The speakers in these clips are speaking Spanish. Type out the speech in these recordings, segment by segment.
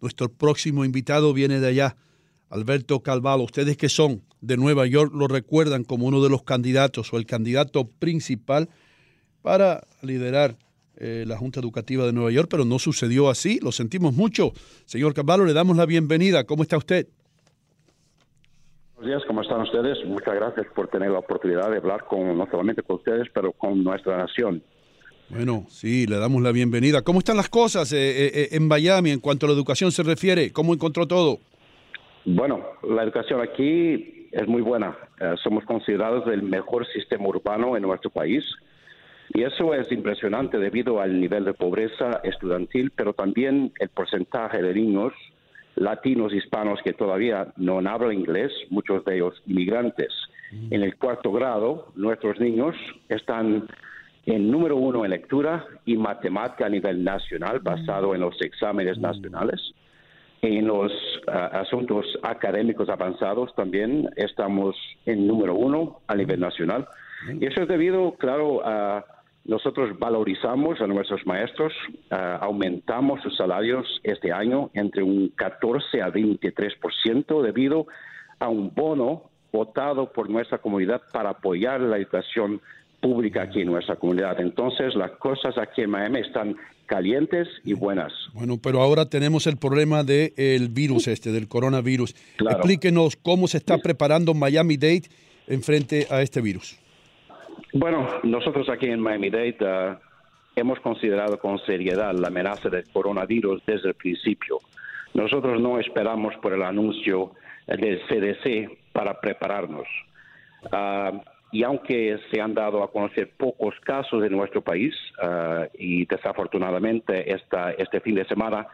Nuestro próximo invitado viene de allá, Alberto Calvalo. Ustedes que son de Nueva York lo recuerdan como uno de los candidatos o el candidato principal para liderar eh, la Junta Educativa de Nueva York, pero no sucedió así. Lo sentimos mucho. Señor Calvalo, le damos la bienvenida. ¿Cómo está usted? Buenos días, ¿cómo están ustedes? Muchas gracias por tener la oportunidad de hablar con no solamente con ustedes, pero con nuestra nación. Bueno, sí, le damos la bienvenida. ¿Cómo están las cosas eh, eh, en Miami en cuanto a la educación se refiere? ¿Cómo encontró todo? Bueno, la educación aquí es muy buena. Eh, somos considerados el mejor sistema urbano en nuestro país. Y eso es impresionante debido al nivel de pobreza estudiantil, pero también el porcentaje de niños latinos hispanos que todavía no hablan inglés, muchos de ellos inmigrantes. Mm. En el cuarto grado, nuestros niños están en número uno en lectura y matemática a nivel nacional, basado en los exámenes nacionales. En los ah, asuntos académicos avanzados también estamos en número uno a nivel nacional. Y eso es debido, claro, a nosotros valorizamos a nuestros maestros, ah, aumentamos sus salarios este año entre un 14 a 23% debido a un bono votado por nuestra comunidad para apoyar la educación pública aquí en nuestra comunidad. Entonces, las cosas aquí en Miami están calientes y buenas. Bueno, pero ahora tenemos el problema del virus este, del coronavirus. Explíquenos cómo se está preparando Miami-Dade en frente a este virus. Bueno, nosotros aquí en Miami-Dade uh, hemos considerado con seriedad la amenaza del coronavirus desde el principio. Nosotros no esperamos por el anuncio del CDC para prepararnos. Uh, y aunque se han dado a conocer pocos casos en nuestro país uh, y desafortunadamente esta, este fin de semana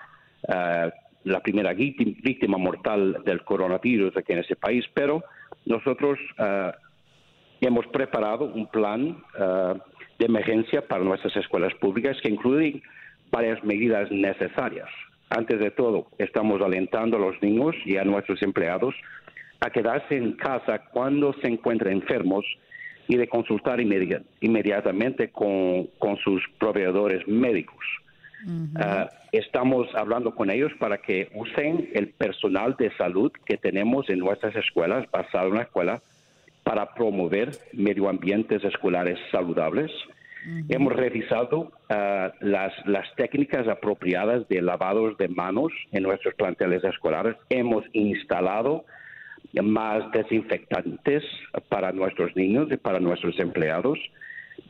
uh, la primera víctima mortal del coronavirus aquí en ese país, pero nosotros uh, hemos preparado un plan de emergencia para nuestras escuelas públicas que incluye varias medidas necesarias. Antes de todo, estamos alentando a los niños y a nuestros empleados a quedarse en casa cuando se encuentren enfermos y de consultar inmediatamente con, sus proveedores médicos. Ah, estamos hablando con ellos para que usen el personal de salud que tenemos en nuestras escuelas, basado en la escuela, para promover medio ambientes escolares saludables. Hemos revisado ah, las, las técnicas apropiadas de lavados de manos en nuestros planteles escolares. Hemos instalado más desinfectantes para nuestros niños y para nuestros empleados.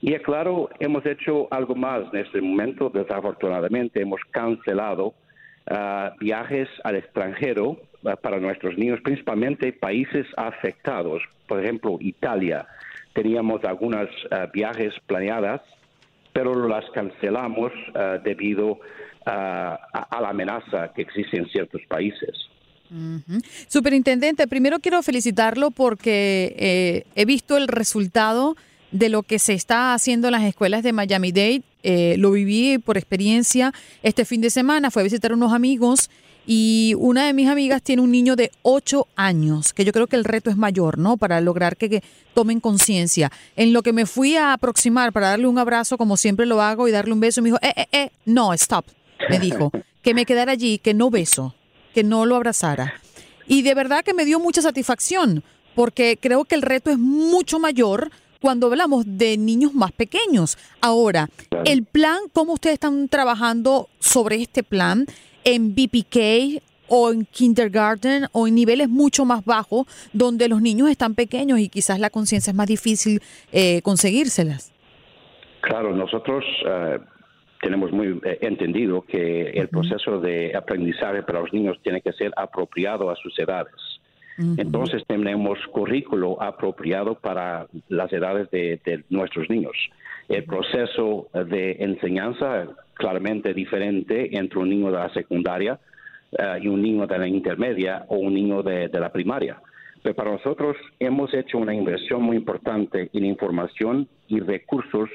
Y claro, hemos hecho algo más en este momento. Desafortunadamente, hemos cancelado ah, viajes al extranjero ah, para nuestros niños, principalmente países afectados. Por ejemplo, Italia. Teníamos algunos ah, viajes planeadas, pero las cancelamos debido a la amenaza que existe en ciertos países. Superintendente, primero quiero felicitarlo porque eh, he visto el resultado de lo que se está haciendo en las escuelas de Miami-Dade. Eh, lo viví por experiencia este fin de semana. Fui a visitar unos amigos y una de mis amigas tiene un niño de 8 años, que yo creo que el reto es mayor, ¿no? Para lograr que, que tomen conciencia. En lo que me fui a aproximar para darle un abrazo, como siempre lo hago, y darle un beso, me dijo, eh, eh, eh, no, stop, me dijo, que me quedara allí, que no beso que no lo abrazara. Y de verdad que me dio mucha satisfacción, porque creo que el reto es mucho mayor cuando hablamos de niños más pequeños. Ahora, el plan, ¿cómo ustedes están trabajando sobre este plan en BPK o en kindergarten o en niveles mucho más bajos donde los niños están pequeños y quizás la conciencia es más difícil eh, conseguírselas? Claro, nosotros eh, tenemos muy eh, entendido que el proceso de aprendizaje para los niños tiene que ser apropiado a sus edades. Entonces tenemos currículo apropiado para las edades de, nuestros niños. El proceso de enseñanza claramente diferente entre un niño de la secundaria eh, y un niño de la intermedia o un niño de, de la primaria. Pero para nosotros hemos hecho una inversión muy importante en información y recursos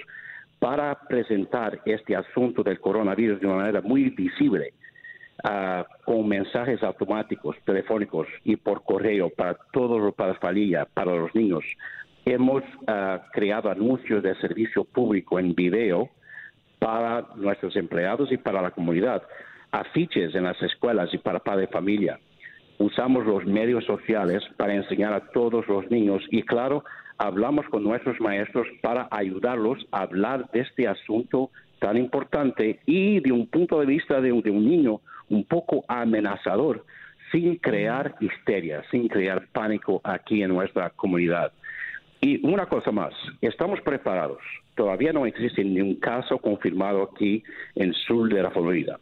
para presentar este asunto del coronavirus de una manera muy visible, uh, con mensajes automáticos, telefónicos y por correo para todos, para la familia, para los niños. Hemos uh, creado anuncios de servicio público en video para nuestros empleados y para la comunidad, afiches en las escuelas y para padres de familia. Usamos los medios sociales para enseñar a todos los niños y, claro, hablamos con nuestros maestros para ayudarlos a hablar de este asunto tan importante y de un punto de vista de, un niño un poco amenazador, sin crear histeria, sin crear pánico aquí en nuestra comunidad. Y una cosa más, estamos preparados. Todavía no existe ningún caso confirmado aquí en sur de la Florida,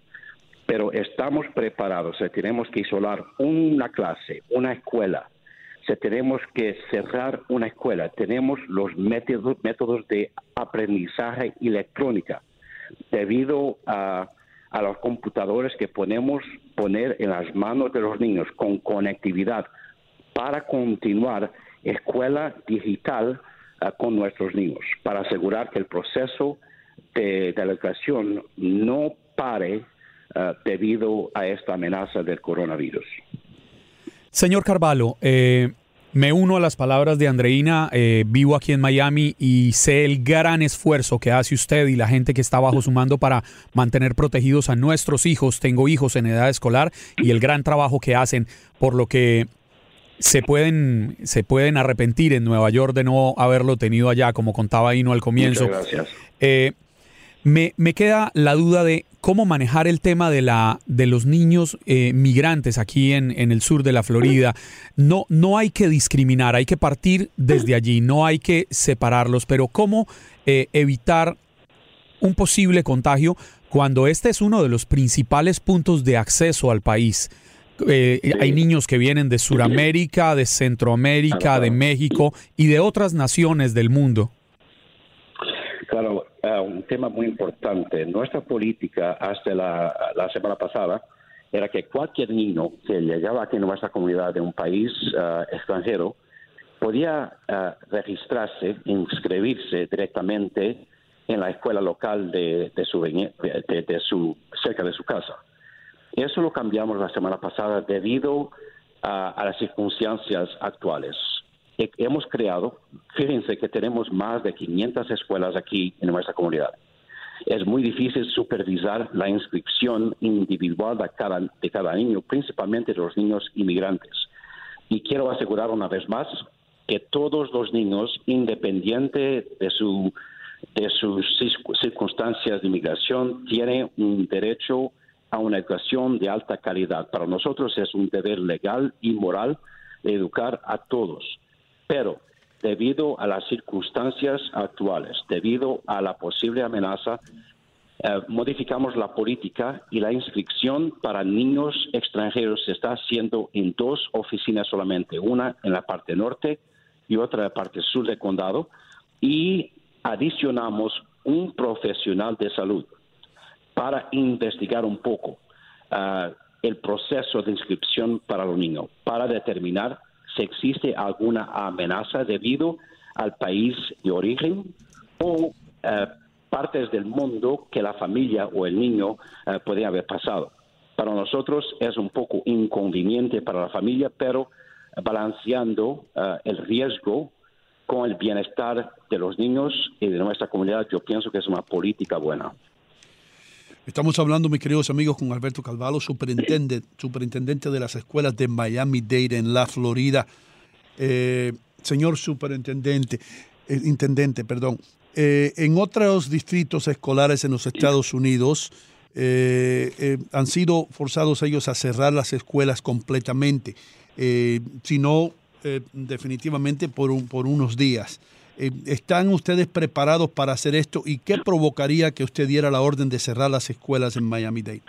pero estamos preparados. tenemos que isolar una clase, una escuela, tenemos que cerrar una escuela, tenemos los métodos, métodos de aprendizaje electrónica debido a, los computadores que podemos poner en las manos de los niños con conectividad para continuar escuela digital ah, con nuestros niños, para asegurar que el proceso de, la educación no pare ah, debido a esta amenaza del coronavirus. Señor Carvalho, eh, me uno a las palabras de Andreina, eh, vivo aquí en Miami y sé el gran esfuerzo que hace usted y la gente que está bajo su mando para mantener protegidos a nuestros hijos. Tengo hijos en edad escolar y el gran trabajo que hacen, por lo que se pueden, se pueden arrepentir en Nueva York de no haberlo tenido allá, como contaba Ino al comienzo. Muchas gracias. Eh, me, me, queda la duda de cómo manejar el tema de, la, de los niños eh, migrantes aquí en, en, el sur de la Florida. No, no hay que discriminar, hay que partir desde allí, no hay que separarlos, pero cómo eh, evitar un posible contagio cuando este es uno de los principales puntos de acceso al país. Eh, hay niños que vienen de Sudamérica, de Centroamérica, de México y de otras naciones del mundo. Claro, un tema muy importante. Nuestra política hasta la, semana pasada era que cualquier niño que llegaba aquí en nuestra comunidad de un país uh, extranjero podía uh, registrarse, inscribirse directamente en la escuela local de, su, de, su, cerca de su casa. Eso lo cambiamos la semana pasada debido a, a las circunstancias actuales hemos creado, fíjense que tenemos más de 500 escuelas aquí en nuestra comunidad. Es muy difícil supervisar la inscripción individual de cada, de cada niño, principalmente los niños inmigrantes. Y quiero asegurar una vez más que todos los niños, independiente de, su, de sus circunstancias de inmigración, tienen un derecho a una educación de alta calidad. Para nosotros es un deber legal y moral educar a todos pero debido a las circunstancias actuales, debido a la posible amenaza, eh, modificamos la política y la inscripción para niños extranjeros se está haciendo en dos oficinas solamente, una en la parte norte y otra en la parte sur del condado, y adicionamos un profesional de salud para investigar un poco eh, el proceso de inscripción para los niños, para determinar si existe alguna amenaza debido al país de origen o eh, partes del mundo que la familia o el niño eh, puede haber pasado. Para nosotros es un poco inconveniente para la familia, pero balanceando eh, el riesgo con el bienestar de los niños y de nuestra comunidad, yo pienso que es una política buena. Estamos hablando, mis queridos amigos, con Alberto Calvalo, superintendente, superintendente de las escuelas de Miami-Dade en la Florida. Eh, señor superintendente, eh, intendente, perdón, eh, en otros distritos escolares en los Estados Unidos han sido forzados ellos a cerrar las escuelas completamente, si no definitivamente por, un, por unos días. Eh, ¿Están ustedes preparados para hacer esto y qué provocaría que usted diera la orden de cerrar las escuelas en Miami-Dade?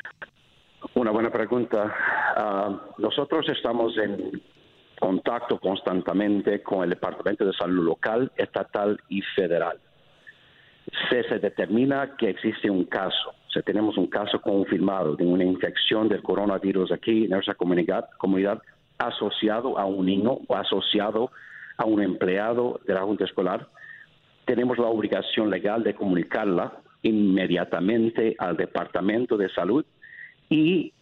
Una buena pregunta. Ah, nosotros estamos en contacto constantemente con el Departamento de Salud local, estatal y federal. Se determina que existe un caso, si tenemos un caso confirmado de una infección del coronavirus aquí en nuestra comunidad, comunidad asociado a un niño o asociado un empleado de la Junta Escolar, tenemos la obligación legal de comunicarla inmediatamente al Departamento de Salud y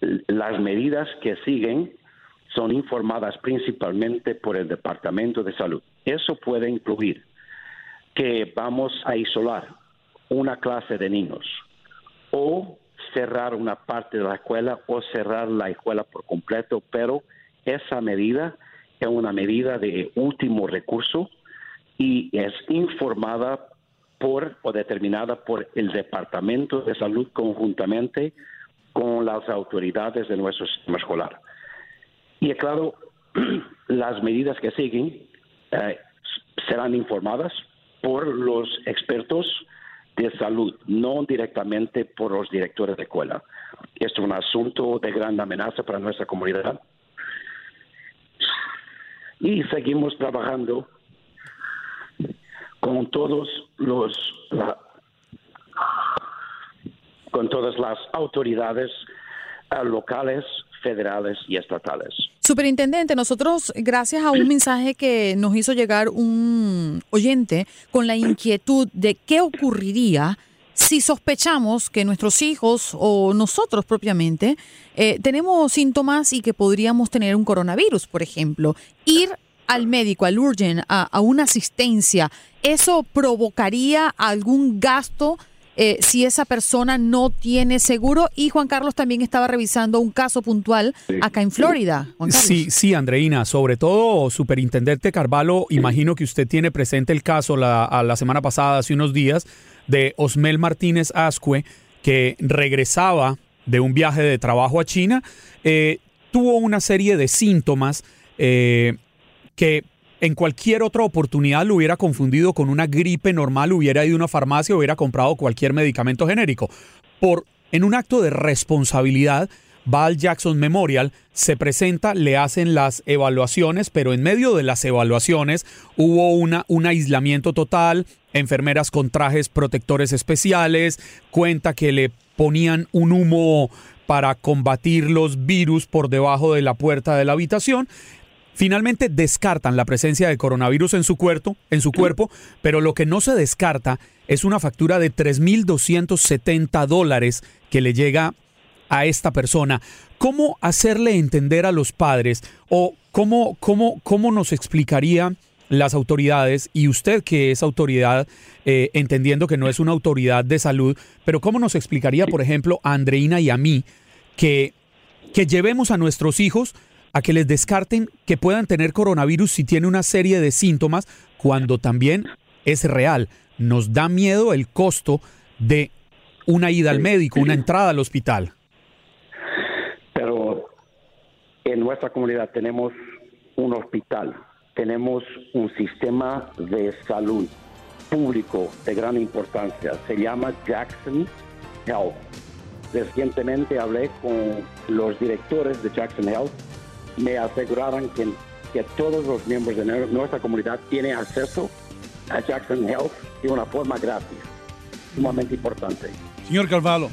las medidas que siguen son informadas principalmente por el Departamento de Salud. Eso puede incluir que vamos a isolar una clase de niños o cerrar una parte de la escuela o cerrar la escuela por completo, pero esa medida es una medida de último recurso y es informada por o determinada por el Departamento de Salud conjuntamente con las autoridades de nuestro sistema escolar. Y claro, las medidas que siguen eh, serán informadas por los expertos de salud, no directamente por los directores de escuela. Esto es un asunto de gran amenaza para nuestra comunidad y seguimos trabajando con todos los con todas las autoridades eh, locales, federales y estatales. Superintendente, nosotros, gracias a un mensaje que nos hizo llegar un oyente con la inquietud de qué ocurriría si sospechamos que nuestros hijos o nosotros propiamente eh, tenemos síntomas y que podríamos tener un coronavirus, por ejemplo, ir al médico, al urgent, a, una asistencia, ¿eso provocaría algún gasto? Eh, si esa persona no tiene seguro. Y Juan Carlos también estaba revisando un caso puntual acá en Florida. Sí, sí, Andreina, sobre todo, Superintendente Carvalho, imagino que usted tiene presente el caso la, a la semana pasada, hace unos días, de Osmel Martínez Ascue, que regresaba de un viaje de trabajo a China, eh, tuvo una serie de síntomas eh, que en cualquier otra oportunidad lo hubiera confundido con una gripe normal, hubiera ido a una farmacia, hubiera comprado cualquier medicamento genérico. Por, en un acto de responsabilidad, va al Jackson Memorial, se presenta, le hacen las evaluaciones, pero en medio de las evaluaciones hubo una, un aislamiento total, enfermeras con trajes protectores especiales, cuenta que le ponían un humo para combatir los virus por debajo de la puerta de la habitación. Finalmente descartan la presencia de coronavirus en su cuerpo, en su cuerpo, pero lo que no se descarta es una factura de 3.270 dólares que le llega a esta persona. ¿Cómo hacerle entender a los padres o cómo, cómo, cómo nos explicaría las autoridades y usted que es autoridad, eh, entendiendo que no es una autoridad de salud, pero cómo nos explicaría, por ejemplo, a Andreina y a mí que, que llevemos a nuestros hijos a que les descarten que puedan tener coronavirus si tiene una serie de síntomas, cuando también es real. Nos da miedo el costo de una ida al médico, una entrada al hospital. Pero en nuestra comunidad tenemos un hospital, tenemos un sistema de salud público de gran importancia. Se llama Jackson Health. Recientemente hablé con los directores de Jackson Health. Me aseguraron que, que todos los miembros de nuestra comunidad tienen acceso a Jackson Health de una forma gratis. Sumamente importante. Señor Carvalho,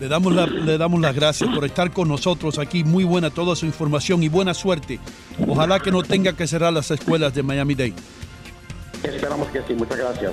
le damos, le damos las gracias por estar con nosotros aquí. Muy buena toda su información y buena suerte. Ojalá que no tenga que cerrar las escuelas de Miami-Dade. Esperamos que sí. Muchas gracias.